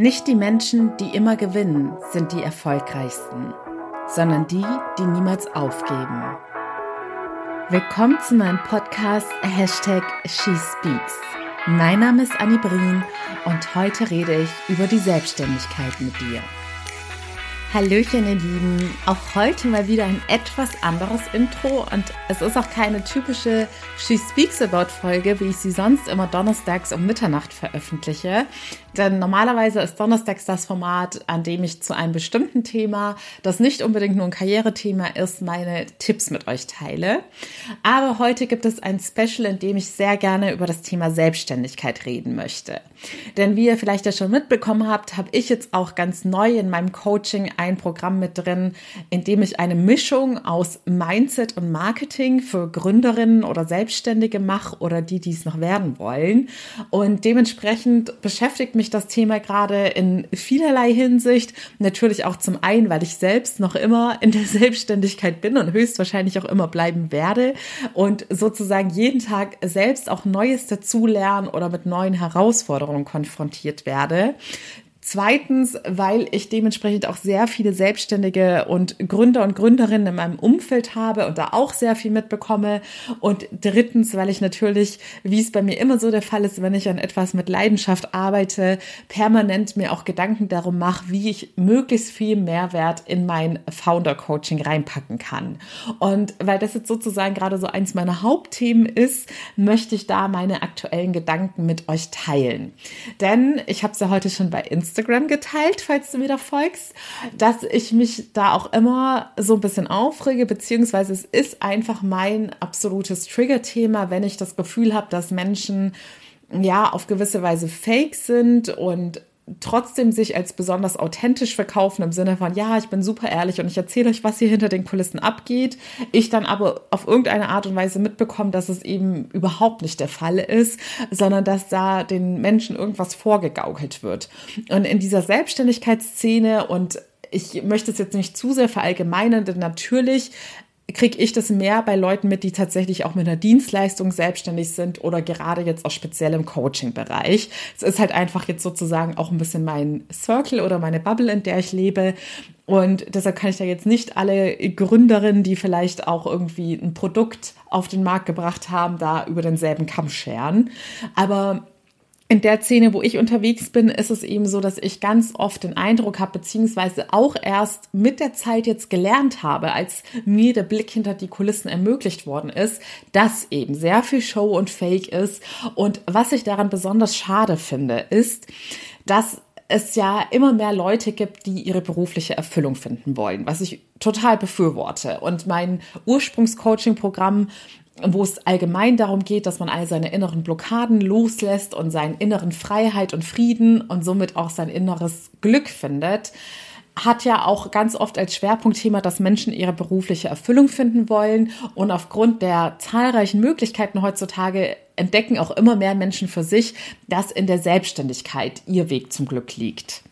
Nicht die Menschen, die immer gewinnen, sind die erfolgreichsten, sondern die, die niemals aufgeben. Willkommen zu meinem Podcast Hashtag SheSpeaks. Mein Name ist Annie Brien und heute rede ich über die Selbstständigkeit mit dir. Hallöchen, ihr Lieben. Auch heute mal wieder ein etwas anderes Intro und es ist auch keine typische She Speaks About Folge, wie ich sie sonst immer donnerstags um Mitternacht veröffentliche. Denn normalerweise ist donnerstags das Format, an dem ich zu einem bestimmten Thema, das nicht unbedingt nur ein Karrierethema ist, meine Tipps mit euch teile. Aber heute gibt es ein Special, in dem ich sehr gerne über das Thema Selbstständigkeit reden möchte. Denn wie ihr vielleicht ja schon mitbekommen habt, habe ich jetzt auch ganz neu in meinem Coaching ein Programm mit drin, in dem ich eine Mischung aus Mindset und Marketing für Gründerinnen oder Selbstständige mache oder die, die es noch werden wollen. Und dementsprechend beschäftigt mich das Thema gerade in vielerlei Hinsicht. Natürlich auch zum einen, weil ich selbst noch immer in der Selbstständigkeit bin und höchstwahrscheinlich auch immer bleiben werde und sozusagen jeden Tag selbst auch Neues dazulernen oder mit neuen Herausforderungen konfrontiert werde. Zweitens, weil ich dementsprechend auch sehr viele Selbstständige und Gründer und Gründerinnen in meinem Umfeld habe und da auch sehr viel mitbekomme. Und drittens, weil ich natürlich, wie es bei mir immer so der Fall ist, wenn ich an etwas mit Leidenschaft arbeite, permanent mir auch Gedanken darum mache, wie ich möglichst viel Mehrwert in mein Founder-Coaching reinpacken kann. Und weil das jetzt sozusagen gerade so eins meiner Hauptthemen ist, möchte ich da meine aktuellen Gedanken mit euch teilen. Denn ich habe es ja heute schon bei Instagram Instagram geteilt, falls du mir da folgst, dass ich mich da auch immer so ein bisschen aufrege, beziehungsweise es ist einfach mein absolutes Trigger-Thema, wenn ich das Gefühl habe, dass Menschen ja auf gewisse Weise fake sind und trotzdem sich als besonders authentisch verkaufen im Sinne von, ja, ich bin super ehrlich und ich erzähle euch, was hier hinter den Kulissen abgeht. Ich dann aber auf irgendeine Art und Weise mitbekomme, dass es eben überhaupt nicht der Fall ist, sondern dass da den Menschen irgendwas vorgegaukelt wird. Und in dieser Selbstständigkeitsszene und ich möchte es jetzt nicht zu sehr verallgemeinern, denn natürlich kriege ich das mehr bei Leuten mit, die tatsächlich auch mit einer Dienstleistung selbstständig sind oder gerade jetzt auch speziell im Coaching-Bereich. Es ist halt einfach jetzt sozusagen auch ein bisschen mein Circle oder meine Bubble, in der ich lebe. Und deshalb kann ich da jetzt nicht alle Gründerinnen, die vielleicht auch irgendwie ein Produkt auf den Markt gebracht haben, da über denselben Kamm scheren. Aber in der Szene, wo ich unterwegs bin, ist es eben so, dass ich ganz oft den Eindruck habe, beziehungsweise auch erst mit der Zeit jetzt gelernt habe, als mir der Blick hinter die Kulissen ermöglicht worden ist, dass eben sehr viel Show und Fake ist. Und was ich daran besonders schade finde, ist, dass es ja immer mehr Leute gibt, die ihre berufliche Erfüllung finden wollen, was ich total befürworte. Und mein Ursprungscoaching-Programm wo es allgemein darum geht, dass man all seine inneren Blockaden loslässt und seinen inneren Freiheit und Frieden und somit auch sein inneres Glück findet, hat ja auch ganz oft als Schwerpunktthema, dass Menschen ihre berufliche Erfüllung finden wollen. Und aufgrund der zahlreichen Möglichkeiten heutzutage entdecken auch immer mehr Menschen für sich, dass in der Selbstständigkeit ihr Weg zum Glück liegt.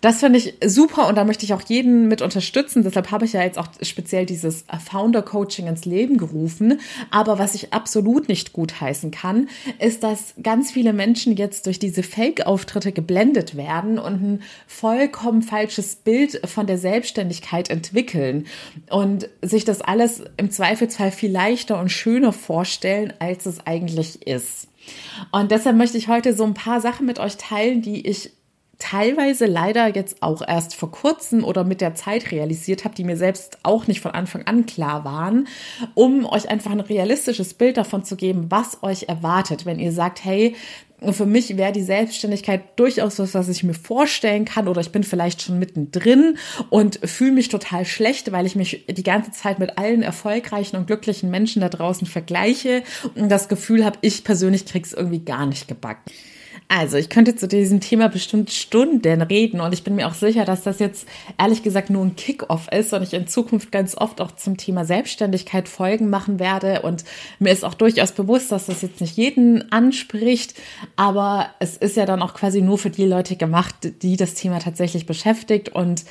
Das finde ich super und da möchte ich auch jeden mit unterstützen. Deshalb habe ich ja jetzt auch speziell dieses Founder Coaching ins Leben gerufen. Aber was ich absolut nicht gut heißen kann, ist, dass ganz viele Menschen jetzt durch diese Fake-Auftritte geblendet werden und ein vollkommen falsches Bild von der Selbstständigkeit entwickeln und sich das alles im Zweifelsfall viel leichter und schöner vorstellen, als es eigentlich ist. Und deshalb möchte ich heute so ein paar Sachen mit euch teilen, die ich teilweise leider jetzt auch erst vor kurzem oder mit der Zeit realisiert habe, die mir selbst auch nicht von Anfang an klar waren, um euch einfach ein realistisches Bild davon zu geben, was euch erwartet, wenn ihr sagt, hey, für mich wäre die Selbstständigkeit durchaus was, was ich mir vorstellen kann oder ich bin vielleicht schon mittendrin und fühle mich total schlecht, weil ich mich die ganze Zeit mit allen erfolgreichen und glücklichen Menschen da draußen vergleiche und das Gefühl habe, ich persönlich krieg's irgendwie gar nicht gebacken. Also, ich könnte zu diesem Thema bestimmt Stunden reden und ich bin mir auch sicher, dass das jetzt ehrlich gesagt nur ein Kick-off ist und ich in Zukunft ganz oft auch zum Thema Selbstständigkeit Folgen machen werde und mir ist auch durchaus bewusst, dass das jetzt nicht jeden anspricht, aber es ist ja dann auch quasi nur für die Leute gemacht, die das Thema tatsächlich beschäftigt und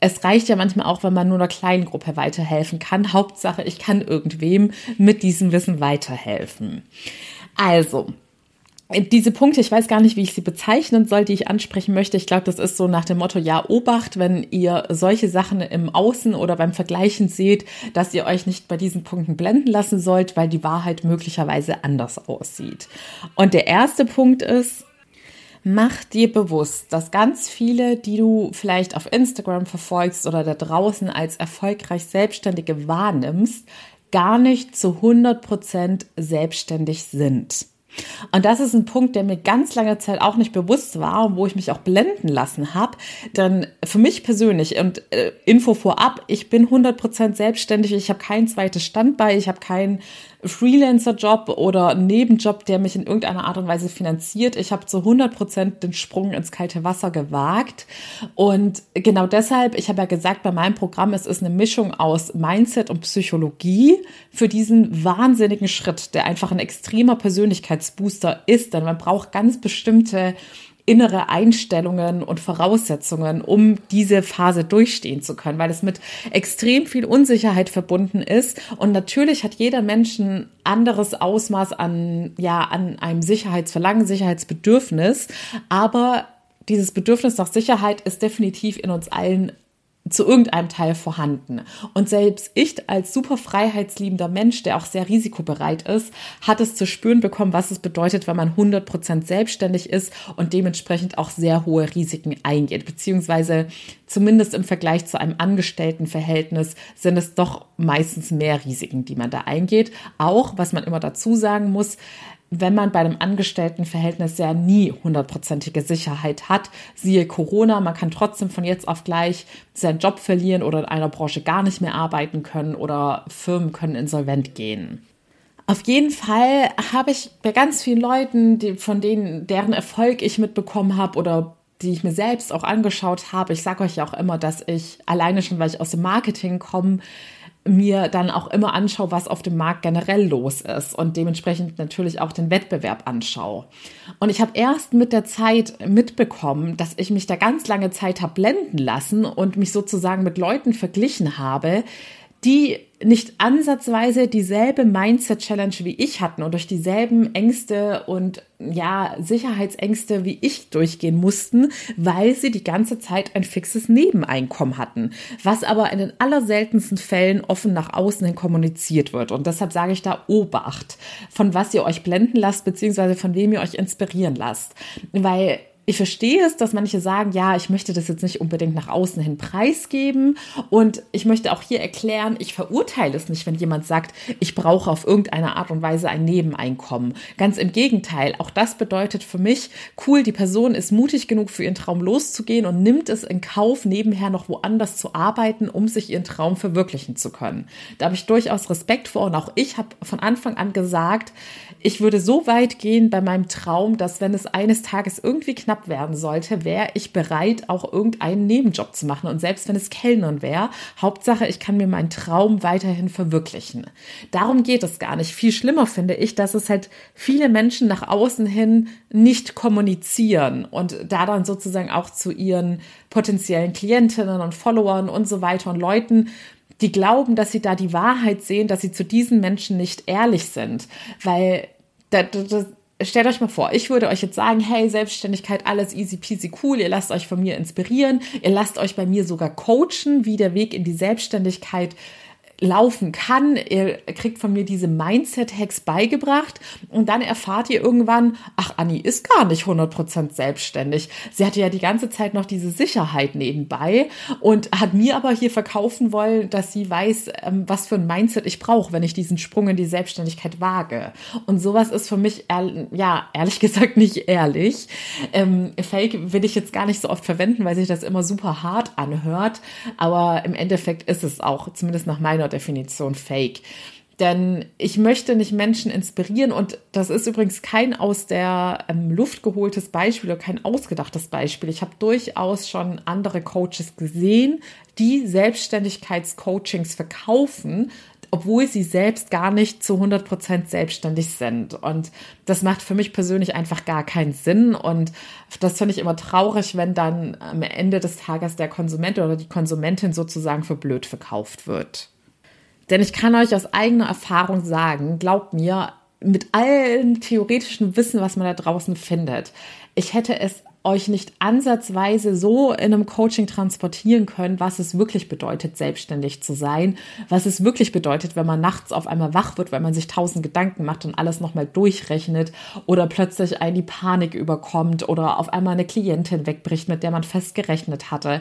es reicht ja manchmal auch, wenn man nur einer kleinen Gruppe weiterhelfen kann. Hauptsache, ich kann irgendwem mit diesem Wissen weiterhelfen. Also, diese Punkte, ich weiß gar nicht, wie ich sie bezeichnen soll, die ich ansprechen möchte. Ich glaube, das ist so nach dem Motto, ja, Obacht, wenn ihr solche Sachen im Außen oder beim Vergleichen seht, dass ihr euch nicht bei diesen Punkten blenden lassen sollt, weil die Wahrheit möglicherweise anders aussieht. Und der erste Punkt ist, mach dir bewusst, dass ganz viele, die du vielleicht auf Instagram verfolgst oder da draußen als erfolgreich Selbstständige wahrnimmst, gar nicht zu 100 Prozent selbstständig sind. Und das ist ein Punkt, der mir ganz lange Zeit auch nicht bewusst war und wo ich mich auch blenden lassen habe. Denn für mich persönlich und äh, Info vorab, ich bin 100% selbstständig, ich habe kein zweites Standbein, ich habe keinen Freelancer-Job oder Nebenjob, der mich in irgendeiner Art und Weise finanziert. Ich habe zu 100 Prozent den Sprung ins kalte Wasser gewagt. Und genau deshalb, ich habe ja gesagt, bei meinem Programm es ist eine Mischung aus Mindset und Psychologie für diesen wahnsinnigen Schritt, der einfach ein extremer Persönlichkeitsbooster ist. Denn man braucht ganz bestimmte innere Einstellungen und Voraussetzungen, um diese Phase durchstehen zu können, weil es mit extrem viel Unsicherheit verbunden ist. Und natürlich hat jeder Mensch ein anderes Ausmaß an, ja, an einem Sicherheitsverlangen, Sicherheitsbedürfnis. Aber dieses Bedürfnis nach Sicherheit ist definitiv in uns allen zu irgendeinem Teil vorhanden. Und selbst ich als super freiheitsliebender Mensch, der auch sehr risikobereit ist, hat es zu spüren bekommen, was es bedeutet, wenn man 100% selbstständig ist und dementsprechend auch sehr hohe Risiken eingeht. Beziehungsweise zumindest im Vergleich zu einem Angestelltenverhältnis sind es doch meistens mehr Risiken, die man da eingeht. Auch, was man immer dazu sagen muss, wenn man bei einem Angestelltenverhältnis ja nie hundertprozentige Sicherheit hat, siehe Corona, man kann trotzdem von jetzt auf gleich seinen Job verlieren oder in einer Branche gar nicht mehr arbeiten können oder Firmen können insolvent gehen. Auf jeden Fall habe ich bei ganz vielen Leuten, die, von denen, deren Erfolg ich mitbekommen habe oder die ich mir selbst auch angeschaut habe, ich sage euch ja auch immer, dass ich alleine schon, weil ich aus dem Marketing komme, mir dann auch immer anschaue, was auf dem Markt generell los ist und dementsprechend natürlich auch den Wettbewerb anschaue. Und ich habe erst mit der Zeit mitbekommen, dass ich mich da ganz lange Zeit habe blenden lassen und mich sozusagen mit Leuten verglichen habe, die nicht ansatzweise dieselbe Mindset-Challenge wie ich hatten und durch dieselben Ängste und ja, Sicherheitsängste wie ich durchgehen mussten, weil sie die ganze Zeit ein fixes Nebeneinkommen hatten, was aber in den allerseltensten Fällen offen nach außen hin kommuniziert wird. Und deshalb sage ich da Obacht, von was ihr euch blenden lasst, beziehungsweise von wem ihr euch inspirieren lasst. Weil ich verstehe es, dass manche sagen, ja, ich möchte das jetzt nicht unbedingt nach außen hin preisgeben. Und ich möchte auch hier erklären, ich verurteile es nicht, wenn jemand sagt, ich brauche auf irgendeine Art und Weise ein Nebeneinkommen. Ganz im Gegenteil, auch das bedeutet für mich, cool, die Person ist mutig genug, für ihren Traum loszugehen und nimmt es in Kauf, nebenher noch woanders zu arbeiten, um sich ihren Traum verwirklichen zu können. Da habe ich durchaus Respekt vor und auch ich habe von Anfang an gesagt, ich würde so weit gehen bei meinem Traum, dass wenn es eines Tages irgendwie knapp werden sollte, wäre ich bereit, auch irgendeinen Nebenjob zu machen. Und selbst wenn es Kellnern wäre, Hauptsache, ich kann mir meinen Traum weiterhin verwirklichen. Darum geht es gar nicht. Viel schlimmer finde ich, dass es halt viele Menschen nach außen hin nicht kommunizieren und da dann sozusagen auch zu ihren potenziellen Klientinnen und Followern und so weiter und Leuten die glauben, dass sie da die Wahrheit sehen, dass sie zu diesen Menschen nicht ehrlich sind. Weil das, das, stellt euch mal vor, ich würde euch jetzt sagen, hey, Selbstständigkeit, alles easy peasy cool, ihr lasst euch von mir inspirieren, ihr lasst euch bei mir sogar coachen, wie der Weg in die Selbstständigkeit laufen kann. Ihr kriegt von mir diese Mindset-Hacks beigebracht und dann erfahrt ihr irgendwann, ach, Anni ist gar nicht 100% selbstständig. Sie hatte ja die ganze Zeit noch diese Sicherheit nebenbei und hat mir aber hier verkaufen wollen, dass sie weiß, ähm, was für ein Mindset ich brauche, wenn ich diesen Sprung in die Selbstständigkeit wage. Und sowas ist für mich, ja, ehrlich gesagt nicht ehrlich. Ähm, Fake will ich jetzt gar nicht so oft verwenden, weil sich das immer super hart anhört. Aber im Endeffekt ist es auch, zumindest nach meiner Definition Fake. Denn ich möchte nicht Menschen inspirieren und das ist übrigens kein aus der ähm, Luft geholtes Beispiel oder kein ausgedachtes Beispiel. Ich habe durchaus schon andere Coaches gesehen, die Selbstständigkeitscoachings verkaufen, obwohl sie selbst gar nicht zu 100 Prozent selbstständig sind. Und das macht für mich persönlich einfach gar keinen Sinn. Und das finde ich immer traurig, wenn dann am Ende des Tages der Konsument oder die Konsumentin sozusagen für blöd verkauft wird. Denn ich kann euch aus eigener Erfahrung sagen, glaubt mir, mit allem theoretischen Wissen, was man da draußen findet. Ich hätte es euch nicht ansatzweise so in einem Coaching transportieren können, was es wirklich bedeutet, selbstständig zu sein, was es wirklich bedeutet, wenn man nachts auf einmal wach wird, weil man sich tausend Gedanken macht und alles nochmal durchrechnet oder plötzlich einen die Panik überkommt oder auf einmal eine Klientin wegbricht, mit der man fest gerechnet hatte.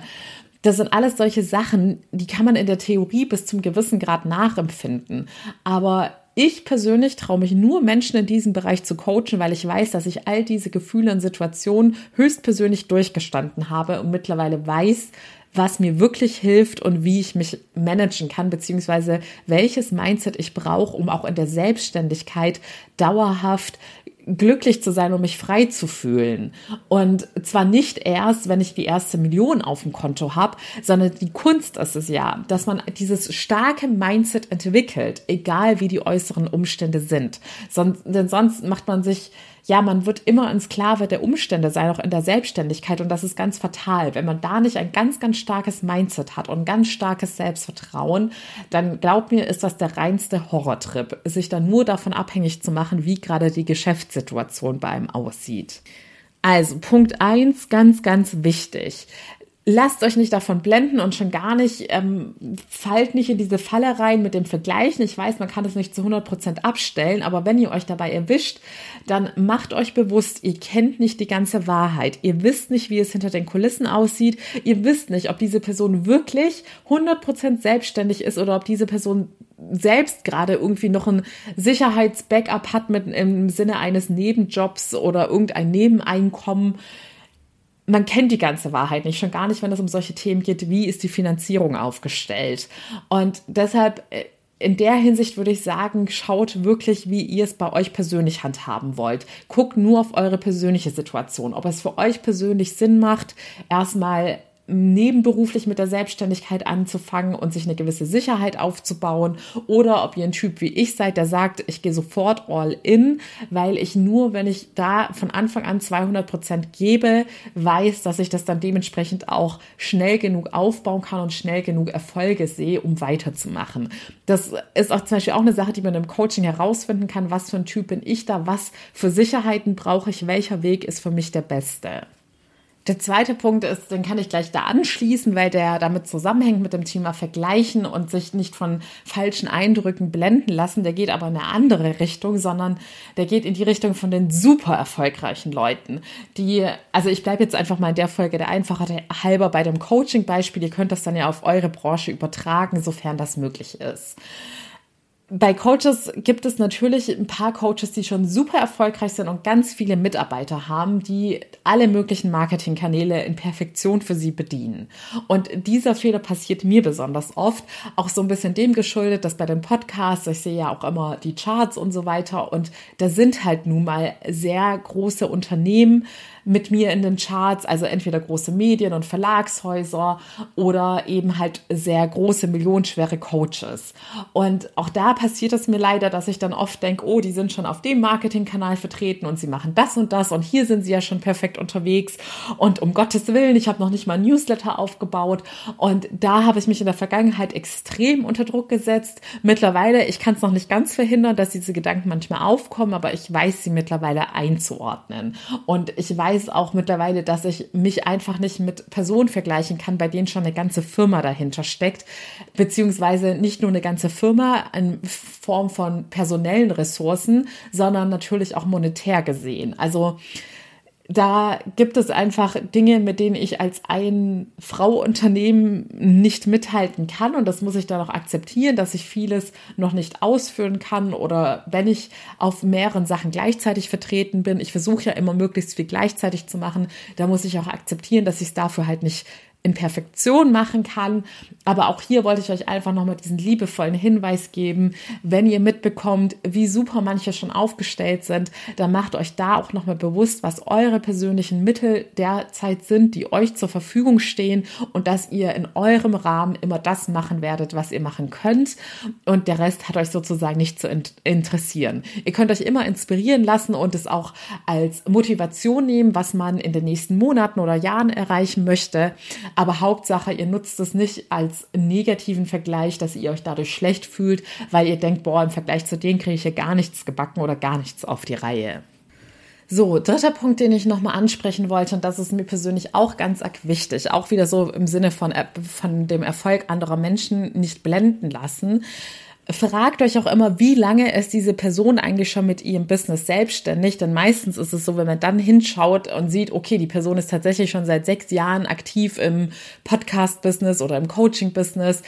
Das sind alles solche Sachen, die kann man in der Theorie bis zum gewissen Grad nachempfinden. Aber ich persönlich traue mich nur Menschen in diesem Bereich zu coachen, weil ich weiß, dass ich all diese Gefühle und Situationen höchstpersönlich durchgestanden habe und mittlerweile weiß, was mir wirklich hilft und wie ich mich managen kann, beziehungsweise welches Mindset ich brauche, um auch in der Selbstständigkeit dauerhaft glücklich zu sein und mich frei zu fühlen. Und zwar nicht erst, wenn ich die erste Million auf dem Konto habe, sondern die Kunst ist es ja, dass man dieses starke Mindset entwickelt, egal wie die äußeren Umstände sind. Sonst, denn sonst macht man sich ja, man wird immer ein Sklave der Umstände sein, auch in der Selbstständigkeit. Und das ist ganz fatal. Wenn man da nicht ein ganz, ganz starkes Mindset hat und ganz starkes Selbstvertrauen, dann glaubt mir, ist das der reinste Horrortrip, sich dann nur davon abhängig zu machen, wie gerade die Geschäftssituation bei einem aussieht. Also Punkt eins, ganz, ganz wichtig lasst euch nicht davon blenden und schon gar nicht, ähm, fallt nicht in diese Falle rein mit dem Vergleichen. Ich weiß, man kann es nicht zu 100 Prozent abstellen, aber wenn ihr euch dabei erwischt, dann macht euch bewusst, ihr kennt nicht die ganze Wahrheit. Ihr wisst nicht, wie es hinter den Kulissen aussieht. Ihr wisst nicht, ob diese Person wirklich 100 Prozent selbstständig ist oder ob diese Person selbst gerade irgendwie noch ein Sicherheitsbackup hat mit im Sinne eines Nebenjobs oder irgendein Nebeneinkommen man kennt die ganze Wahrheit nicht, schon gar nicht, wenn es um solche Themen geht, wie ist die Finanzierung aufgestellt. Und deshalb äh, in der Hinsicht würde ich sagen, schaut wirklich, wie ihr es bei euch persönlich handhaben wollt. Guckt nur auf eure persönliche Situation, ob es für euch persönlich Sinn macht, erstmal nebenberuflich mit der Selbstständigkeit anzufangen und sich eine gewisse Sicherheit aufzubauen oder ob ihr ein Typ wie ich seid, der sagt, ich gehe sofort all in, weil ich nur, wenn ich da von Anfang an 200 Prozent gebe, weiß, dass ich das dann dementsprechend auch schnell genug aufbauen kann und schnell genug Erfolge sehe, um weiterzumachen. Das ist auch zum Beispiel auch eine Sache, die man im Coaching herausfinden kann. Was für ein Typ bin ich da? Was für Sicherheiten brauche ich? Welcher Weg ist für mich der beste? Der zweite Punkt ist, den kann ich gleich da anschließen, weil der damit zusammenhängt mit dem Thema Vergleichen und sich nicht von falschen Eindrücken blenden lassen. Der geht aber in eine andere Richtung, sondern der geht in die Richtung von den super erfolgreichen Leuten, die, also ich bleibe jetzt einfach mal in der Folge der Einfachheit halber bei dem Coaching-Beispiel. Ihr könnt das dann ja auf eure Branche übertragen, sofern das möglich ist bei Coaches gibt es natürlich ein paar Coaches, die schon super erfolgreich sind und ganz viele Mitarbeiter haben, die alle möglichen Marketingkanäle in Perfektion für sie bedienen. Und dieser Fehler passiert mir besonders oft, auch so ein bisschen dem geschuldet, dass bei den Podcasts, ich sehe ja auch immer die Charts und so weiter und da sind halt nun mal sehr große Unternehmen, mit mir in den Charts, also entweder große Medien und Verlagshäuser oder eben halt sehr große, millionenschwere Coaches. Und auch da passiert es mir leider, dass ich dann oft denke, oh, die sind schon auf dem Marketingkanal vertreten und sie machen das und das und hier sind sie ja schon perfekt unterwegs und um Gottes Willen, ich habe noch nicht mal ein Newsletter aufgebaut und da habe ich mich in der Vergangenheit extrem unter Druck gesetzt. Mittlerweile, ich kann es noch nicht ganz verhindern, dass diese Gedanken manchmal aufkommen, aber ich weiß sie mittlerweile einzuordnen und ich weiß, weiß auch mittlerweile, dass ich mich einfach nicht mit Personen vergleichen kann, bei denen schon eine ganze Firma dahinter steckt, beziehungsweise nicht nur eine ganze Firma in Form von personellen Ressourcen, sondern natürlich auch monetär gesehen. Also da gibt es einfach Dinge, mit denen ich als ein Frau-Unternehmen nicht mithalten kann. Und das muss ich dann auch akzeptieren, dass ich vieles noch nicht ausführen kann. Oder wenn ich auf mehreren Sachen gleichzeitig vertreten bin, ich versuche ja immer möglichst viel gleichzeitig zu machen, da muss ich auch akzeptieren, dass ich es dafür halt nicht in Perfektion machen kann. Aber auch hier wollte ich euch einfach nochmal diesen liebevollen Hinweis geben. Wenn ihr mitbekommt, wie super manche schon aufgestellt sind, dann macht euch da auch nochmal bewusst, was eure persönlichen Mittel derzeit sind, die euch zur Verfügung stehen und dass ihr in eurem Rahmen immer das machen werdet, was ihr machen könnt. Und der Rest hat euch sozusagen nicht zu interessieren. Ihr könnt euch immer inspirieren lassen und es auch als Motivation nehmen, was man in den nächsten Monaten oder Jahren erreichen möchte. Aber Hauptsache, ihr nutzt es nicht als negativen Vergleich, dass ihr euch dadurch schlecht fühlt, weil ihr denkt, boah, im Vergleich zu denen kriege ich hier gar nichts gebacken oder gar nichts auf die Reihe. So, dritter Punkt, den ich nochmal ansprechen wollte, und das ist mir persönlich auch ganz arg wichtig, auch wieder so im Sinne von, von dem Erfolg anderer Menschen nicht blenden lassen fragt euch auch immer, wie lange ist diese Person eigentlich schon mit ihrem Business selbstständig? Denn meistens ist es so, wenn man dann hinschaut und sieht, okay, die Person ist tatsächlich schon seit sechs Jahren aktiv im Podcast-Business oder im Coaching-Business.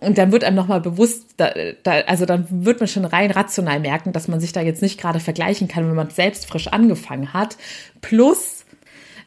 Und dann wird einem nochmal bewusst, da, da, also dann wird man schon rein rational merken, dass man sich da jetzt nicht gerade vergleichen kann, wenn man selbst frisch angefangen hat. Plus,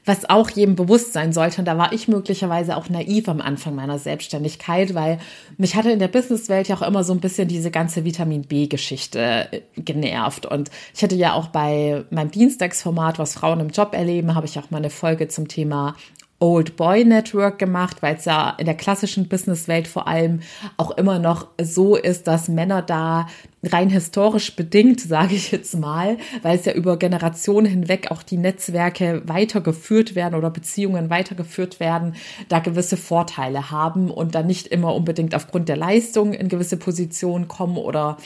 was auch jedem bewusst sein sollte. Und da war ich möglicherweise auch naiv am Anfang meiner Selbstständigkeit, weil mich hatte in der Businesswelt ja auch immer so ein bisschen diese ganze Vitamin B-Geschichte äh, genervt. Und ich hatte ja auch bei meinem Dienstagsformat, was Frauen im Job erleben, habe ich auch mal eine Folge zum Thema Old Boy Network gemacht, weil es ja in der klassischen Businesswelt vor allem auch immer noch so ist, dass Männer da rein historisch bedingt, sage ich jetzt mal, weil es ja über Generationen hinweg auch die Netzwerke weitergeführt werden oder Beziehungen weitergeführt werden, da gewisse Vorteile haben und dann nicht immer unbedingt aufgrund der Leistung in gewisse Positionen kommen oder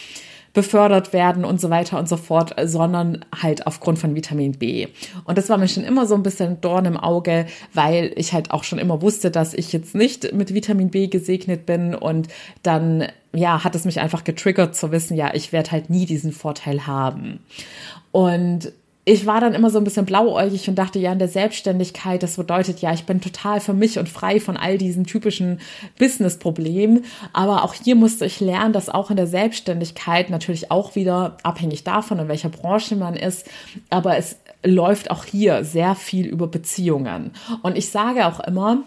befördert werden und so weiter und so fort, sondern halt aufgrund von Vitamin B. Und das war mir schon immer so ein bisschen Dorn im Auge, weil ich halt auch schon immer wusste, dass ich jetzt nicht mit Vitamin B gesegnet bin und dann ja, hat es mich einfach getriggert zu wissen, ja, ich werde halt nie diesen Vorteil haben. Und ich war dann immer so ein bisschen blauäugig und dachte, ja, in der Selbstständigkeit, das bedeutet ja, ich bin total für mich und frei von all diesen typischen Business-Problemen. Aber auch hier musste ich lernen, dass auch in der Selbstständigkeit natürlich auch wieder abhängig davon, in welcher Branche man ist, aber es läuft auch hier sehr viel über Beziehungen. Und ich sage auch immer,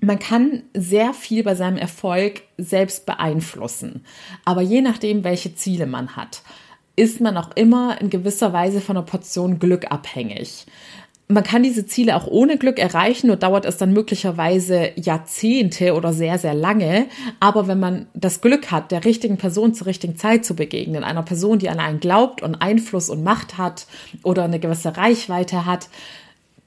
man kann sehr viel bei seinem Erfolg selbst beeinflussen, aber je nachdem, welche Ziele man hat ist man auch immer in gewisser Weise von einer Portion Glück abhängig. Man kann diese Ziele auch ohne Glück erreichen, nur dauert es dann möglicherweise Jahrzehnte oder sehr, sehr lange. Aber wenn man das Glück hat, der richtigen Person zur richtigen Zeit zu begegnen, einer Person, die an einen glaubt und Einfluss und Macht hat oder eine gewisse Reichweite hat,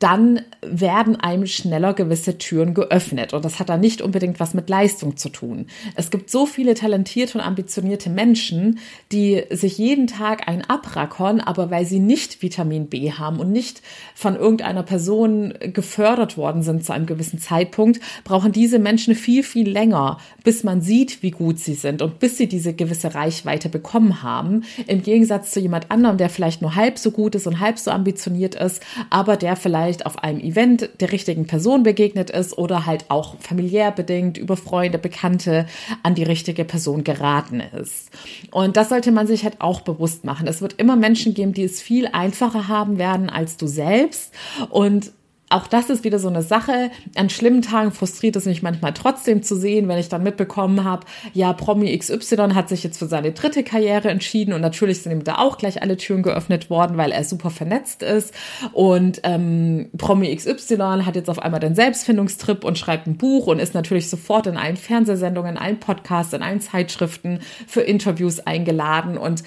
dann werden einem schneller gewisse Türen geöffnet. Und das hat dann nicht unbedingt was mit Leistung zu tun. Es gibt so viele talentierte und ambitionierte Menschen, die sich jeden Tag ein abrackern, aber weil sie nicht Vitamin B haben und nicht von irgendeiner Person gefördert worden sind zu einem gewissen Zeitpunkt, brauchen diese Menschen viel, viel länger, bis man sieht, wie gut sie sind und bis sie diese gewisse Reichweite bekommen haben. Im Gegensatz zu jemand anderem, der vielleicht nur halb so gut ist und halb so ambitioniert ist, aber der vielleicht vielleicht auf einem Event der richtigen Person begegnet ist oder halt auch familiär bedingt über Freunde, Bekannte an die richtige Person geraten ist. Und das sollte man sich halt auch bewusst machen. Es wird immer Menschen geben, die es viel einfacher haben werden als du selbst und auch das ist wieder so eine Sache. An schlimmen Tagen frustriert es mich manchmal trotzdem zu sehen, wenn ich dann mitbekommen habe, ja, Promi XY hat sich jetzt für seine dritte Karriere entschieden und natürlich sind ihm da auch gleich alle Türen geöffnet worden, weil er super vernetzt ist. Und ähm, Promi XY hat jetzt auf einmal den Selbstfindungstrip und schreibt ein Buch und ist natürlich sofort in allen Fernsehsendungen, in allen Podcasts, in allen Zeitschriften für Interviews eingeladen. Und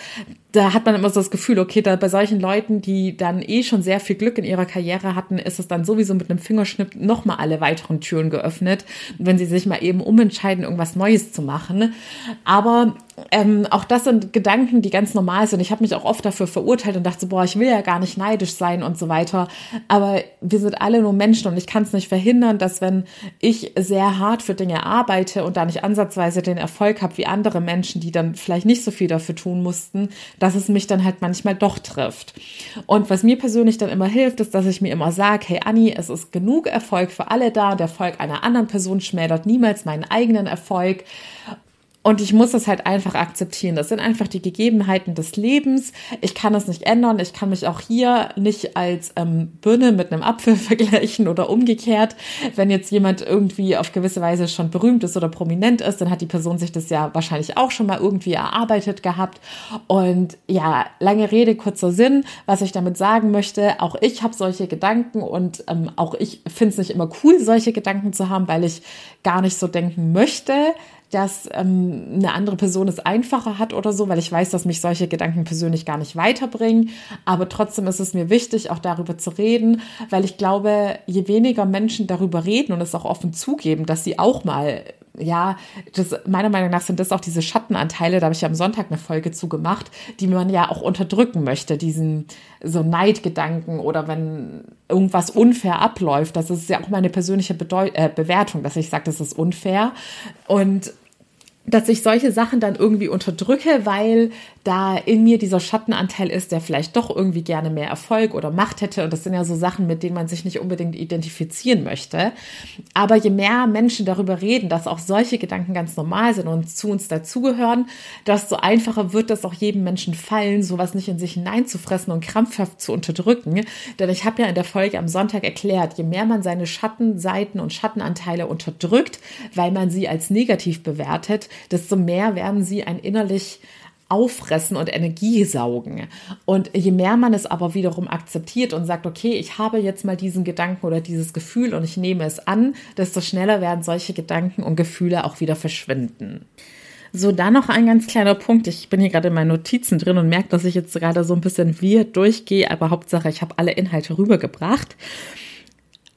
da hat man immer so das Gefühl, okay, da bei solchen Leuten, die dann eh schon sehr viel Glück in ihrer Karriere hatten, ist es dann sowieso mit einem Fingerschnipp nochmal alle weiteren Türen geöffnet, wenn sie sich mal eben umentscheiden, irgendwas Neues zu machen. Aber ähm, auch das sind Gedanken, die ganz normal sind. Ich habe mich auch oft dafür verurteilt und dachte so, boah, ich will ja gar nicht neidisch sein und so weiter. Aber wir sind alle nur Menschen und ich kann es nicht verhindern, dass wenn ich sehr hart für Dinge arbeite und da nicht ansatzweise den Erfolg habe wie andere Menschen, die dann vielleicht nicht so viel dafür tun mussten, dass es mich dann halt manchmal doch trifft. Und was mir persönlich dann immer hilft, ist, dass ich mir immer sage, hey Anni, es ist genug Erfolg für alle da. Der Erfolg einer anderen Person schmälert niemals meinen eigenen Erfolg. Und ich muss das halt einfach akzeptieren. Das sind einfach die Gegebenheiten des Lebens. Ich kann das nicht ändern. Ich kann mich auch hier nicht als ähm, Birne mit einem Apfel vergleichen oder umgekehrt. Wenn jetzt jemand irgendwie auf gewisse Weise schon berühmt ist oder prominent ist, dann hat die Person sich das ja wahrscheinlich auch schon mal irgendwie erarbeitet gehabt. Und ja, lange Rede, kurzer Sinn. Was ich damit sagen möchte, auch ich habe solche Gedanken und ähm, auch ich finde es nicht immer cool, solche Gedanken zu haben, weil ich gar nicht so denken möchte dass ähm, eine andere Person es einfacher hat oder so, weil ich weiß, dass mich solche Gedanken persönlich gar nicht weiterbringen. Aber trotzdem ist es mir wichtig, auch darüber zu reden, weil ich glaube, je weniger Menschen darüber reden und es auch offen zugeben, dass sie auch mal ja, das, meiner Meinung nach sind das auch diese Schattenanteile, da habe ich ja am Sonntag eine Folge zu gemacht, die man ja auch unterdrücken möchte, diesen so Neidgedanken oder wenn irgendwas unfair abläuft, das ist ja auch meine persönliche Bedeu äh, Bewertung, dass ich sage, das ist unfair. Und dass ich solche Sachen dann irgendwie unterdrücke, weil da in mir dieser Schattenanteil ist, der vielleicht doch irgendwie gerne mehr Erfolg oder Macht hätte. Und das sind ja so Sachen, mit denen man sich nicht unbedingt identifizieren möchte. Aber je mehr Menschen darüber reden, dass auch solche Gedanken ganz normal sind und zu uns dazugehören, desto einfacher wird das auch jedem Menschen fallen, sowas nicht in sich hineinzufressen und krampfhaft zu unterdrücken. Denn ich habe ja in der Folge am Sonntag erklärt, je mehr man seine Schattenseiten und Schattenanteile unterdrückt, weil man sie als negativ bewertet, desto mehr werden sie ein innerlich auffressen und Energie saugen. Und je mehr man es aber wiederum akzeptiert und sagt, okay, ich habe jetzt mal diesen Gedanken oder dieses Gefühl und ich nehme es an, desto schneller werden solche Gedanken und Gefühle auch wieder verschwinden. So, dann noch ein ganz kleiner Punkt. Ich bin hier gerade in meinen Notizen drin und merke, dass ich jetzt gerade so ein bisschen wir durchgehe, aber Hauptsache, ich habe alle Inhalte rübergebracht.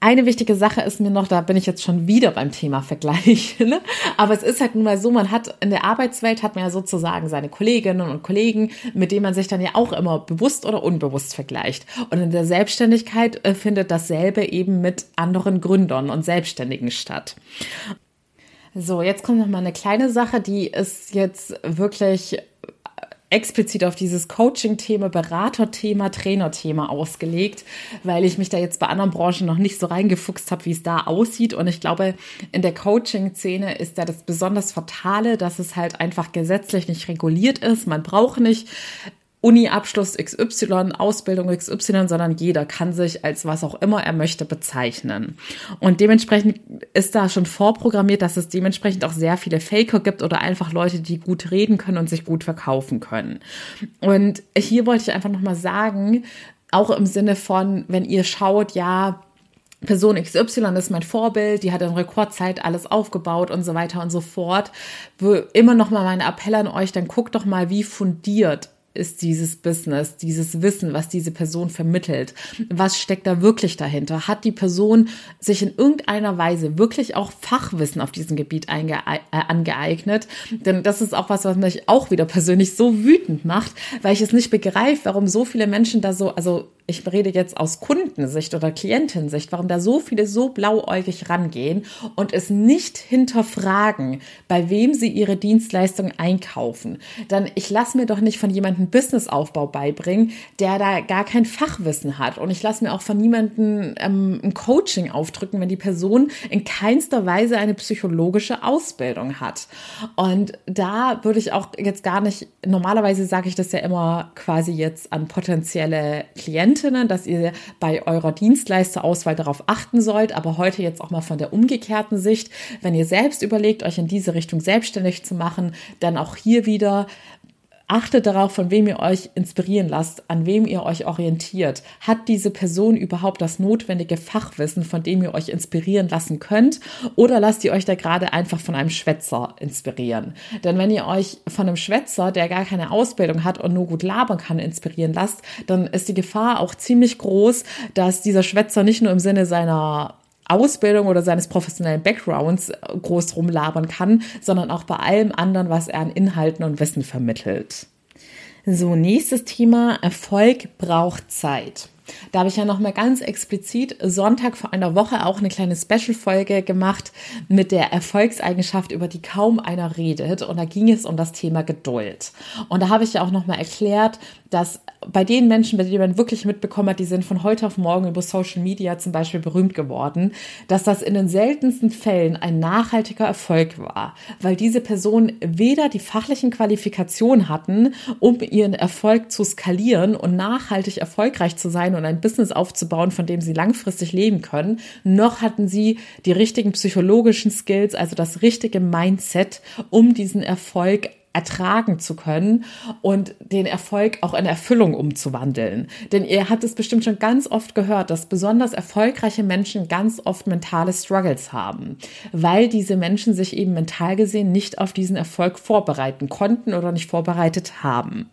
Eine wichtige Sache ist mir noch, da bin ich jetzt schon wieder beim Thema Vergleich, ne? aber es ist halt nun mal so, man hat in der Arbeitswelt hat man ja sozusagen seine Kolleginnen und Kollegen, mit denen man sich dann ja auch immer bewusst oder unbewusst vergleicht. Und in der Selbstständigkeit äh, findet dasselbe eben mit anderen Gründern und Selbstständigen statt. So, jetzt kommt noch mal eine kleine Sache, die ist jetzt wirklich explizit auf dieses Coaching-Thema, Berater-Thema, Trainer-Thema ausgelegt, weil ich mich da jetzt bei anderen Branchen noch nicht so reingefuchst habe, wie es da aussieht. Und ich glaube, in der Coaching-Szene ist da das besonders Fatale, dass es halt einfach gesetzlich nicht reguliert ist. Man braucht nicht Uni-Abschluss XY, Ausbildung XY, sondern jeder kann sich als was auch immer er möchte bezeichnen. Und dementsprechend ist da schon vorprogrammiert, dass es dementsprechend auch sehr viele Faker gibt oder einfach Leute, die gut reden können und sich gut verkaufen können. Und hier wollte ich einfach nochmal sagen, auch im Sinne von, wenn ihr schaut, ja, Person XY ist mein Vorbild, die hat in Rekordzeit alles aufgebaut und so weiter und so fort. Immer noch mal mein Appell an euch, dann guckt doch mal, wie fundiert ist dieses Business, dieses Wissen, was diese Person vermittelt? Was steckt da wirklich dahinter? Hat die Person sich in irgendeiner Weise wirklich auch Fachwissen auf diesem Gebiet äh, angeeignet? Denn das ist auch was, was mich auch wieder persönlich so wütend macht, weil ich es nicht begreife, warum so viele Menschen da so, also ich rede jetzt aus Kundensicht oder Klientensicht, warum da so viele so blauäugig rangehen und es nicht hinterfragen, bei wem sie ihre Dienstleistung einkaufen. Dann ich lasse mir doch nicht von jemandem Businessaufbau beibringen, der da gar kein Fachwissen hat. Und ich lasse mir auch von niemandem ähm, ein Coaching aufdrücken, wenn die Person in keinster Weise eine psychologische Ausbildung hat. Und da würde ich auch jetzt gar nicht, normalerweise sage ich das ja immer quasi jetzt an potenzielle Klienten, Klientinnen, dass ihr bei eurer Dienstleisterauswahl darauf achten sollt, aber heute jetzt auch mal von der umgekehrten Sicht, wenn ihr selbst überlegt, euch in diese Richtung selbstständig zu machen, dann auch hier wieder Achtet darauf, von wem ihr euch inspirieren lasst, an wem ihr euch orientiert. Hat diese Person überhaupt das notwendige Fachwissen, von dem ihr euch inspirieren lassen könnt? Oder lasst ihr euch da gerade einfach von einem Schwätzer inspirieren? Denn wenn ihr euch von einem Schwätzer, der gar keine Ausbildung hat und nur gut labern kann, inspirieren lasst, dann ist die Gefahr auch ziemlich groß, dass dieser Schwätzer nicht nur im Sinne seiner Ausbildung oder seines professionellen Backgrounds groß rumlabern kann, sondern auch bei allem anderen, was er an Inhalten und Wissen vermittelt. So, nächstes Thema. Erfolg braucht Zeit. Da habe ich ja noch mal ganz explizit Sonntag vor einer Woche auch eine kleine Special-Folge gemacht mit der Erfolgseigenschaft, über die kaum einer redet. Und da ging es um das Thema Geduld. Und da habe ich ja auch noch mal erklärt, dass bei den Menschen, bei denen man wirklich mitbekommen hat, die sind von heute auf morgen über Social Media zum Beispiel berühmt geworden, dass das in den seltensten Fällen ein nachhaltiger Erfolg war, weil diese Personen weder die fachlichen Qualifikationen hatten, um ihren Erfolg zu skalieren und nachhaltig erfolgreich zu sein und ein Business aufzubauen, von dem sie langfristig leben können, noch hatten sie die richtigen psychologischen Skills, also das richtige Mindset, um diesen Erfolg ertragen zu können und den Erfolg auch in Erfüllung umzuwandeln. Denn ihr habt es bestimmt schon ganz oft gehört, dass besonders erfolgreiche Menschen ganz oft mentale Struggles haben, weil diese Menschen sich eben mental gesehen nicht auf diesen Erfolg vorbereiten konnten oder nicht vorbereitet haben.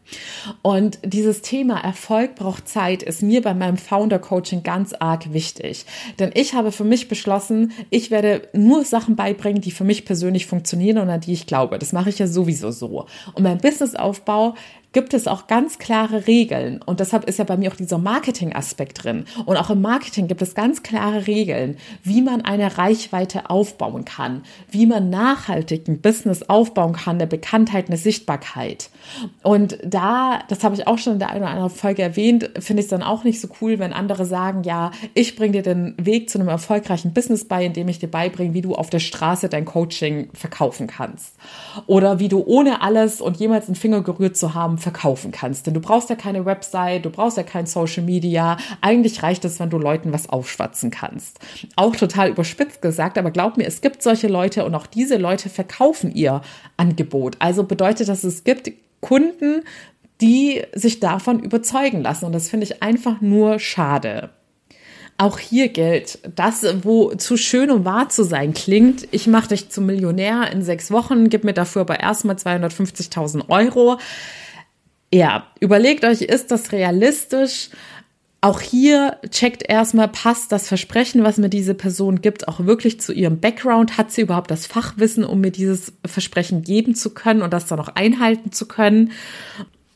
Und dieses Thema Erfolg braucht Zeit ist mir bei meinem Founder Coaching ganz arg wichtig. Denn ich habe für mich beschlossen, ich werde nur Sachen beibringen, die für mich persönlich funktionieren und an die ich glaube. Das mache ich ja sowieso so. Und beim Businessaufbau gibt es auch ganz klare Regeln. Und deshalb ist ja bei mir auch dieser Marketing-Aspekt drin. Und auch im Marketing gibt es ganz klare Regeln, wie man eine Reichweite aufbauen kann, wie man nachhaltig ein Business aufbauen kann, eine Bekanntheit, eine Sichtbarkeit. Und da, das habe ich auch schon in der einen oder anderen Folge erwähnt, finde ich es dann auch nicht so cool, wenn andere sagen, ja, ich bringe dir den Weg zu einem erfolgreichen Business bei, indem ich dir beibringe, wie du auf der Straße dein Coaching verkaufen kannst. Oder wie du ohne alles und jemals einen Finger gerührt zu haben, verkaufen kannst. Denn du brauchst ja keine Website, du brauchst ja kein Social Media. Eigentlich reicht es, wenn du Leuten was aufschwatzen kannst. Auch total überspitzt gesagt, aber glaub mir, es gibt solche Leute und auch diese Leute verkaufen ihr Angebot. Also bedeutet das, es gibt Kunden, die sich davon überzeugen lassen. Und das finde ich einfach nur schade. Auch hier gilt, das, wo zu schön um wahr zu sein klingt, ich mache dich zum Millionär in sechs Wochen, gib mir dafür aber erstmal 250.000 Euro. Ja, überlegt euch, ist das realistisch? Auch hier checkt erstmal, passt das Versprechen, was mir diese Person gibt, auch wirklich zu ihrem Background? Hat sie überhaupt das Fachwissen, um mir dieses Versprechen geben zu können und das dann auch einhalten zu können?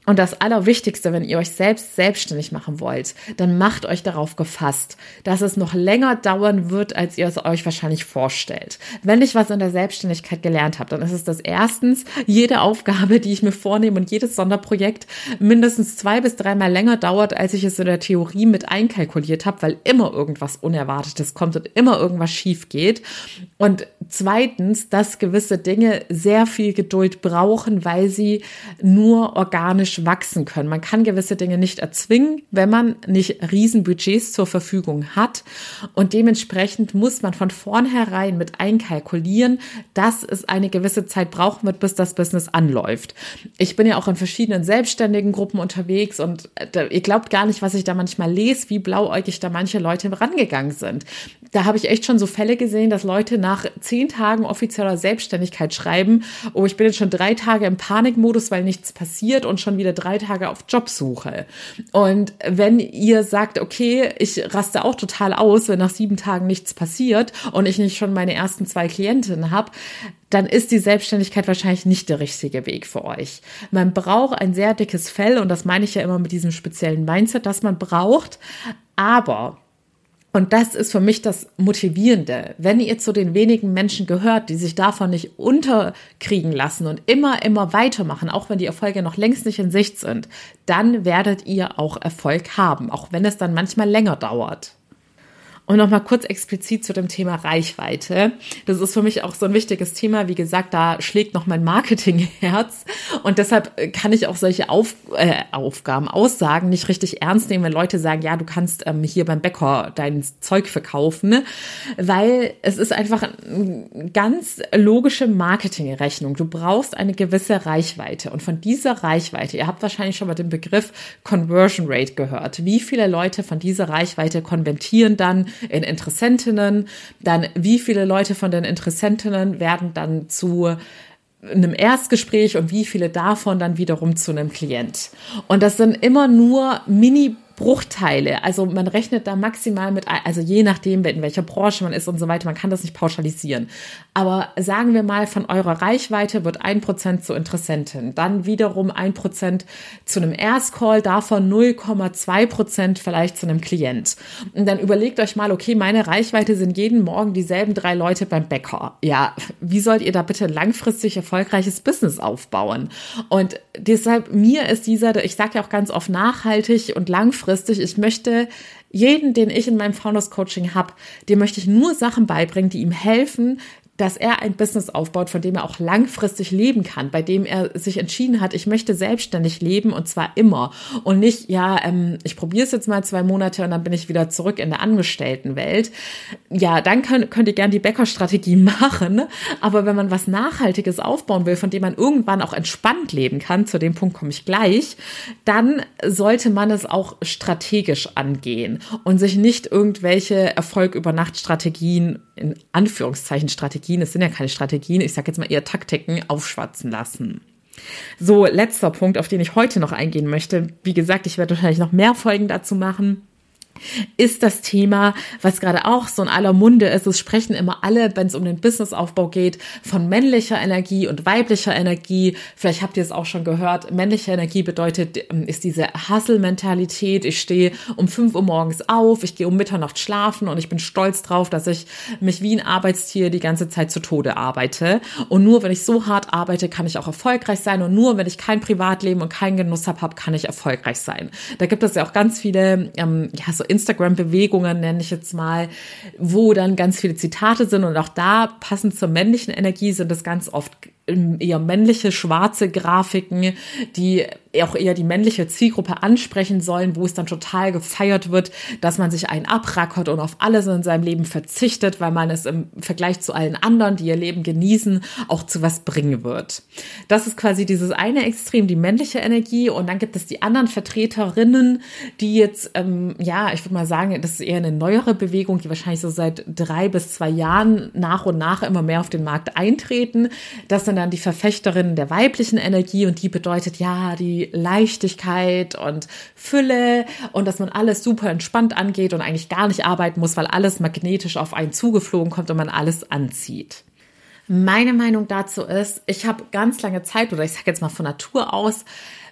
Und das Allerwichtigste, wenn ihr euch selbst selbstständig machen wollt, dann macht euch darauf gefasst, dass es noch länger dauern wird, als ihr es euch wahrscheinlich vorstellt. Wenn ich was in der Selbstständigkeit gelernt habe, dann ist es das erstens, jede Aufgabe, die ich mir vornehme und jedes Sonderprojekt mindestens zwei bis dreimal länger dauert, als ich es in der Theorie mit einkalkuliert habe, weil immer irgendwas Unerwartetes kommt und immer irgendwas schief geht. Und zweitens, dass gewisse Dinge sehr viel Geduld brauchen, weil sie nur organisch wachsen können. Man kann gewisse Dinge nicht erzwingen, wenn man nicht Riesenbudgets zur Verfügung hat. Und dementsprechend muss man von vornherein mit einkalkulieren, dass es eine gewisse Zeit brauchen wird, bis das Business anläuft. Ich bin ja auch in verschiedenen selbstständigen Gruppen unterwegs und äh, ihr glaubt gar nicht, was ich da manchmal lese, wie blauäugig da manche Leute rangegangen sind. Da habe ich echt schon so Fälle gesehen, dass Leute nach zehn Tagen offizieller Selbstständigkeit schreiben, oh, ich bin jetzt schon drei Tage im Panikmodus, weil nichts passiert und schon wieder drei Tage auf Jobsuche. Und wenn ihr sagt, okay, ich raste auch total aus, wenn nach sieben Tagen nichts passiert und ich nicht schon meine ersten zwei Klientinnen habe, dann ist die Selbstständigkeit wahrscheinlich nicht der richtige Weg für euch. Man braucht ein sehr dickes Fell und das meine ich ja immer mit diesem speziellen Mindset, das man braucht. Aber und das ist für mich das Motivierende. Wenn ihr zu den wenigen Menschen gehört, die sich davon nicht unterkriegen lassen und immer, immer weitermachen, auch wenn die Erfolge noch längst nicht in Sicht sind, dann werdet ihr auch Erfolg haben, auch wenn es dann manchmal länger dauert. Und nochmal kurz explizit zu dem Thema Reichweite. Das ist für mich auch so ein wichtiges Thema. Wie gesagt, da schlägt noch mein Marketingherz. Und deshalb kann ich auch solche Auf, äh, Aufgaben, Aussagen nicht richtig ernst nehmen, wenn Leute sagen, ja, du kannst ähm, hier beim Bäcker dein Zeug verkaufen. Weil es ist einfach eine ganz logische Marketingrechnung. Du brauchst eine gewisse Reichweite. Und von dieser Reichweite, ihr habt wahrscheinlich schon mal den Begriff Conversion Rate gehört. Wie viele Leute von dieser Reichweite konvertieren dann in Interessentinnen, dann wie viele Leute von den Interessentinnen werden dann zu einem Erstgespräch und wie viele davon dann wiederum zu einem Klient. Und das sind immer nur Mini Bruchteile. Also man rechnet da maximal mit, also je nachdem, in welcher Branche man ist und so weiter, man kann das nicht pauschalisieren. Aber sagen wir mal, von eurer Reichweite wird ein Prozent zu Interessenten, dann wiederum ein Prozent zu einem Erstcall, davon 0,2 Prozent vielleicht zu einem Klient. Und dann überlegt euch mal, okay, meine Reichweite sind jeden Morgen dieselben drei Leute beim Bäcker. Ja, wie sollt ihr da bitte langfristig erfolgreiches Business aufbauen? Und deshalb, mir ist dieser, ich sage ja auch ganz oft nachhaltig und langfristig, langfristig. Ich möchte jeden, den ich in meinem Founders Coaching habe, dem möchte ich nur Sachen beibringen, die ihm helfen, dass er ein Business aufbaut, von dem er auch langfristig leben kann, bei dem er sich entschieden hat, ich möchte selbstständig leben und zwar immer und nicht, ja, ähm, ich probiere es jetzt mal zwei Monate und dann bin ich wieder zurück in der Angestelltenwelt. Ja, dann könnt, könnt ihr gern die Bäckerstrategie machen, aber wenn man was Nachhaltiges aufbauen will, von dem man irgendwann auch entspannt leben kann, zu dem Punkt komme ich gleich, dann sollte man es auch strategisch angehen und sich nicht irgendwelche Erfolg über Nacht Strategien in Anführungszeichen Strategien Strategien, es sind ja keine Strategien, ich sage jetzt mal eher Taktiken, aufschwatzen lassen. So, letzter Punkt, auf den ich heute noch eingehen möchte. Wie gesagt, ich werde wahrscheinlich noch mehr Folgen dazu machen ist das Thema, was gerade auch so in aller Munde ist. Es sprechen immer alle, wenn es um den Businessaufbau geht, von männlicher Energie und weiblicher Energie. Vielleicht habt ihr es auch schon gehört. Männliche Energie bedeutet, ähm, ist diese Hustle-Mentalität. Ich stehe um 5 Uhr morgens auf, ich gehe um Mitternacht schlafen und ich bin stolz drauf, dass ich mich wie ein Arbeitstier die ganze Zeit zu Tode arbeite. Und nur wenn ich so hart arbeite, kann ich auch erfolgreich sein. Und nur wenn ich kein Privatleben und keinen Genuss habe, kann ich erfolgreich sein. Da gibt es ja auch ganz viele, ähm, ja, so Instagram-Bewegungen, nenne ich jetzt mal, wo dann ganz viele Zitate sind und auch da passend zur männlichen Energie sind es ganz oft eher männliche schwarze Grafiken, die auch eher die männliche Zielgruppe ansprechen sollen, wo es dann total gefeiert wird, dass man sich einen abrackert und auf alles in seinem Leben verzichtet, weil man es im Vergleich zu allen anderen, die ihr Leben genießen, auch zu was bringen wird. Das ist quasi dieses eine Extrem, die männliche Energie und dann gibt es die anderen Vertreterinnen, die jetzt, ähm, ja, ich würde mal sagen, das ist eher eine neuere Bewegung, die wahrscheinlich so seit drei bis zwei Jahren nach und nach immer mehr auf den Markt eintreten. Das sind dann die Verfechterinnen der weiblichen Energie und die bedeutet ja die Leichtigkeit und Fülle und dass man alles super entspannt angeht und eigentlich gar nicht arbeiten muss, weil alles magnetisch auf einen zugeflogen kommt und man alles anzieht. Meine Meinung dazu ist, ich habe ganz lange Zeit oder ich sage jetzt mal von Natur aus,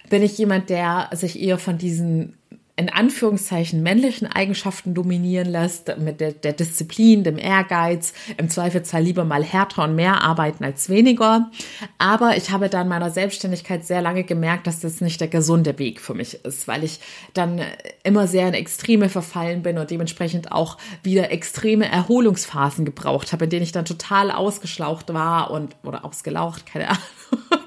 bin ich jemand, der sich eher von diesen in Anführungszeichen männlichen Eigenschaften dominieren lässt, mit der, der, Disziplin, dem Ehrgeiz, im Zweifelsfall lieber mal härter und mehr arbeiten als weniger. Aber ich habe dann meiner Selbstständigkeit sehr lange gemerkt, dass das nicht der gesunde Weg für mich ist, weil ich dann immer sehr in Extreme verfallen bin und dementsprechend auch wieder extreme Erholungsphasen gebraucht habe, in denen ich dann total ausgeschlaucht war und oder ausgelaucht, keine Ahnung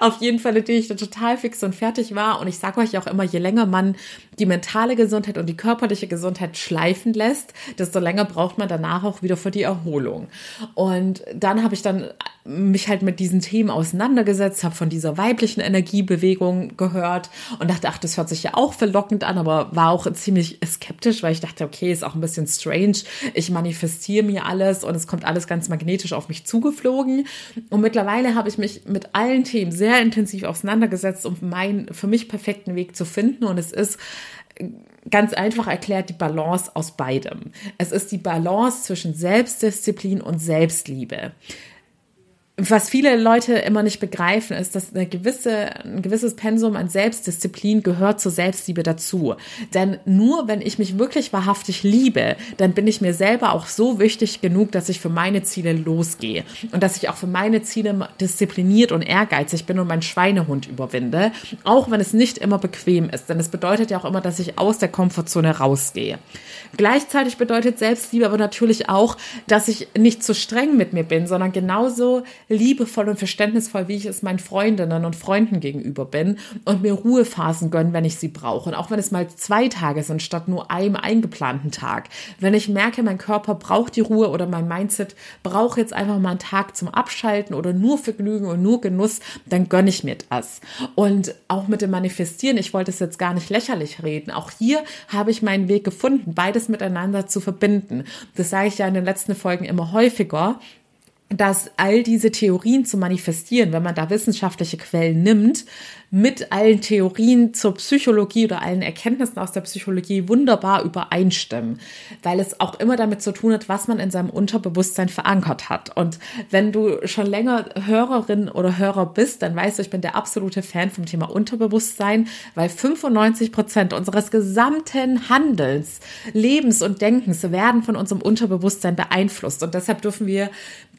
auf jeden Fall, in denen ich dann total fix und fertig war. Und ich sage euch auch immer, je länger man die mentale Gesundheit und die körperliche Gesundheit schleifen lässt, desto länger braucht man danach auch wieder für die Erholung. Und dann habe ich dann mich halt mit diesen Themen auseinandergesetzt, habe von dieser weiblichen Energiebewegung gehört und dachte, ach, das hört sich ja auch verlockend an, aber war auch ziemlich skeptisch, weil ich dachte, okay, ist auch ein bisschen strange. Ich manifestiere mir alles und es kommt alles ganz magnetisch auf mich zugeflogen. Und mittlerweile habe ich mich mit allen Themen sehr intensiv auseinandergesetzt, um meinen für mich perfekten Weg zu finden. Und es ist ganz einfach erklärt die Balance aus beidem. Es ist die Balance zwischen Selbstdisziplin und Selbstliebe was viele Leute immer nicht begreifen, ist, dass eine gewisse, ein gewisses Pensum an Selbstdisziplin gehört zur Selbstliebe dazu. Denn nur wenn ich mich wirklich wahrhaftig liebe, dann bin ich mir selber auch so wichtig genug, dass ich für meine Ziele losgehe und dass ich auch für meine Ziele diszipliniert und ehrgeizig bin und meinen Schweinehund überwinde, auch wenn es nicht immer bequem ist. Denn es bedeutet ja auch immer, dass ich aus der Komfortzone rausgehe. Gleichzeitig bedeutet Selbstliebe aber natürlich auch, dass ich nicht zu streng mit mir bin, sondern genauso liebevoll und verständnisvoll, wie ich es meinen Freundinnen und Freunden gegenüber bin und mir Ruhephasen gönnen, wenn ich sie brauche. Und auch wenn es mal zwei Tage sind, statt nur einem eingeplanten Tag. Wenn ich merke, mein Körper braucht die Ruhe oder mein Mindset braucht jetzt einfach mal einen Tag zum Abschalten oder nur Vergnügen und nur Genuss, dann gönne ich mir das. Und auch mit dem Manifestieren, ich wollte es jetzt gar nicht lächerlich reden. Auch hier habe ich meinen Weg gefunden, beides miteinander zu verbinden. Das sage ich ja in den letzten Folgen immer häufiger dass all diese Theorien zu manifestieren, wenn man da wissenschaftliche Quellen nimmt, mit allen Theorien zur Psychologie oder allen Erkenntnissen aus der Psychologie wunderbar übereinstimmen, weil es auch immer damit zu tun hat, was man in seinem Unterbewusstsein verankert hat. Und wenn du schon länger Hörerin oder Hörer bist, dann weißt du, ich bin der absolute Fan vom Thema Unterbewusstsein, weil 95 Prozent unseres gesamten Handelns, Lebens und Denkens werden von unserem Unterbewusstsein beeinflusst. Und deshalb dürfen wir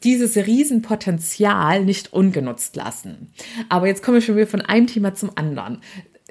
dieses Riesenpotenzial nicht ungenutzt lassen. Aber jetzt komme ich schon wieder von einem Thema zum anderen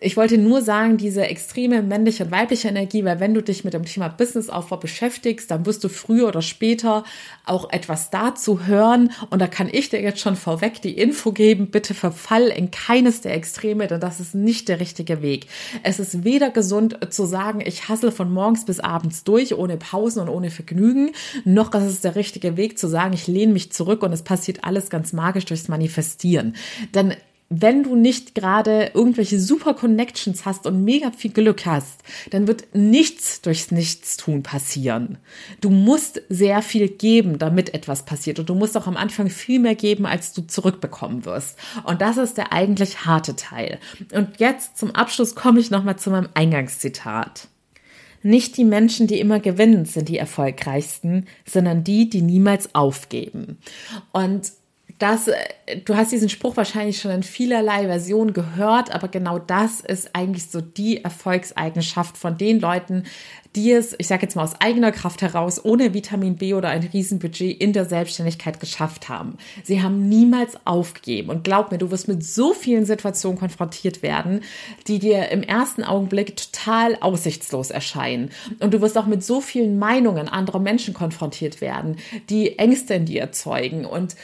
ich wollte nur sagen, diese extreme männliche und weibliche Energie, weil wenn du dich mit dem Thema Businessaufbau beschäftigst, dann wirst du früher oder später auch etwas dazu hören. Und da kann ich dir jetzt schon vorweg die Info geben, bitte verfall in keines der Extreme, denn das ist nicht der richtige Weg. Es ist weder gesund zu sagen, ich hassle von morgens bis abends durch, ohne Pausen und ohne Vergnügen, noch ist es der richtige Weg zu sagen, ich lehne mich zurück und es passiert alles ganz magisch durchs Manifestieren. Denn wenn du nicht gerade irgendwelche super Connections hast und mega viel Glück hast, dann wird nichts durchs Nichtstun passieren. Du musst sehr viel geben, damit etwas passiert. Und du musst auch am Anfang viel mehr geben, als du zurückbekommen wirst. Und das ist der eigentlich harte Teil. Und jetzt zum Abschluss komme ich nochmal zu meinem Eingangszitat. Nicht die Menschen, die immer gewinnen, sind die erfolgreichsten, sondern die, die niemals aufgeben. Und das, äh, du hast diesen Spruch wahrscheinlich schon in vielerlei Versionen gehört, aber genau das ist eigentlich so die Erfolgseigenschaft von den Leuten, die es, ich sage jetzt mal aus eigener Kraft heraus, ohne Vitamin B oder ein Riesenbudget in der Selbstständigkeit geschafft haben. Sie haben niemals aufgegeben. Und glaub mir, du wirst mit so vielen Situationen konfrontiert werden, die dir im ersten Augenblick total aussichtslos erscheinen. Und du wirst auch mit so vielen Meinungen anderer Menschen konfrontiert werden, die Ängste in dir erzeugen und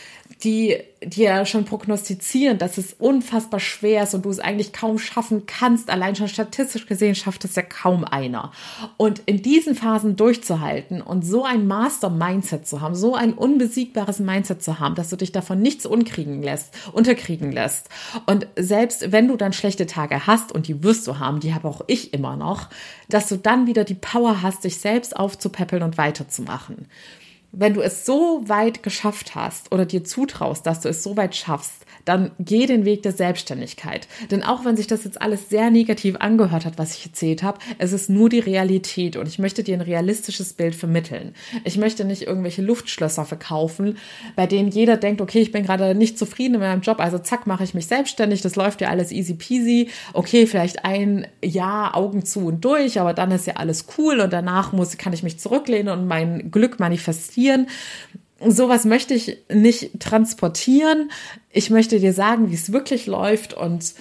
die dir schon prognostizieren, dass es unfassbar schwer ist und du es eigentlich kaum schaffen kannst. Allein schon statistisch gesehen schafft es ja kaum einer. Und in diesen Phasen durchzuhalten und so ein Master-Mindset zu haben, so ein unbesiegbares Mindset zu haben, dass du dich davon nichts unkriegen lässt, unterkriegen lässt. Und selbst wenn du dann schlechte Tage hast, und die wirst du haben, die habe auch ich immer noch, dass du dann wieder die Power hast, dich selbst aufzupäppeln und weiterzumachen wenn du es so weit geschafft hast oder dir zutraust, dass du es so weit schaffst, dann geh den Weg der Selbstständigkeit. Denn auch wenn sich das jetzt alles sehr negativ angehört hat, was ich erzählt habe, es ist nur die Realität und ich möchte dir ein realistisches Bild vermitteln. Ich möchte nicht irgendwelche Luftschlösser verkaufen, bei denen jeder denkt, okay, ich bin gerade nicht zufrieden in meinem Job, also zack, mache ich mich selbstständig, das läuft ja alles easy peasy. Okay, vielleicht ein Jahr Augen zu und durch, aber dann ist ja alles cool und danach muss, kann ich mich zurücklehnen und mein Glück manifestieren sowas möchte ich nicht transportieren. Ich möchte dir sagen, wie es wirklich läuft und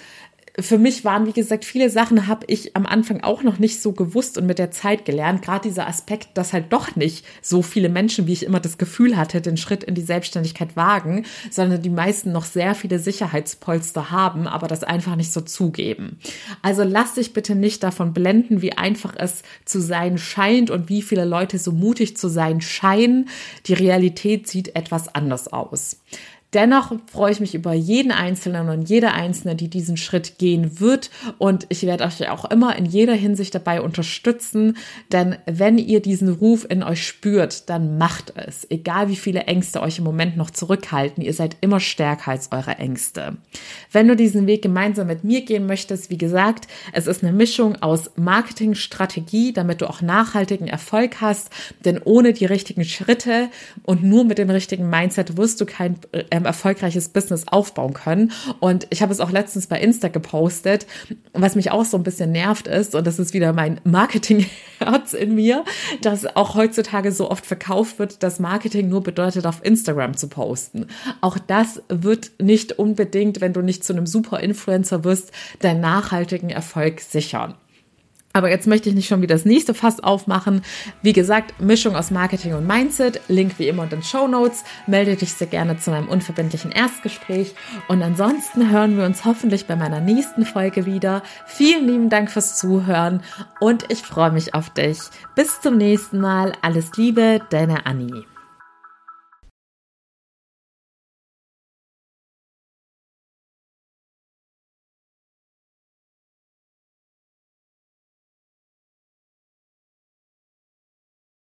für mich waren, wie gesagt, viele Sachen habe ich am Anfang auch noch nicht so gewusst und mit der Zeit gelernt. Gerade dieser Aspekt, dass halt doch nicht so viele Menschen, wie ich immer das Gefühl hatte, den Schritt in die Selbstständigkeit wagen, sondern die meisten noch sehr viele Sicherheitspolster haben, aber das einfach nicht so zugeben. Also lass dich bitte nicht davon blenden, wie einfach es zu sein scheint und wie viele Leute so mutig zu sein scheinen. Die Realität sieht etwas anders aus. Dennoch freue ich mich über jeden Einzelnen und jede Einzelne, die diesen Schritt gehen wird. Und ich werde euch auch immer in jeder Hinsicht dabei unterstützen. Denn wenn ihr diesen Ruf in euch spürt, dann macht es. Egal wie viele Ängste euch im Moment noch zurückhalten, ihr seid immer stärker als eure Ängste. Wenn du diesen Weg gemeinsam mit mir gehen möchtest, wie gesagt, es ist eine Mischung aus Marketingstrategie, damit du auch nachhaltigen Erfolg hast. Denn ohne die richtigen Schritte und nur mit dem richtigen Mindset wirst du kein ähm, erfolgreiches Business aufbauen können. Und ich habe es auch letztens bei Insta gepostet, was mich auch so ein bisschen nervt ist, und das ist wieder mein Marketingherz in mir, dass auch heutzutage so oft verkauft wird, dass Marketing nur bedeutet, auf Instagram zu posten. Auch das wird nicht unbedingt, wenn du nicht zu einem super Influencer wirst, deinen nachhaltigen Erfolg sichern. Aber jetzt möchte ich nicht schon wieder das nächste Fass aufmachen. Wie gesagt, Mischung aus Marketing und Mindset. Link wie immer in den Show Notes. Melde dich sehr gerne zu meinem unverbindlichen Erstgespräch. Und ansonsten hören wir uns hoffentlich bei meiner nächsten Folge wieder. Vielen lieben Dank fürs Zuhören und ich freue mich auf dich. Bis zum nächsten Mal. Alles Liebe, deine Annie.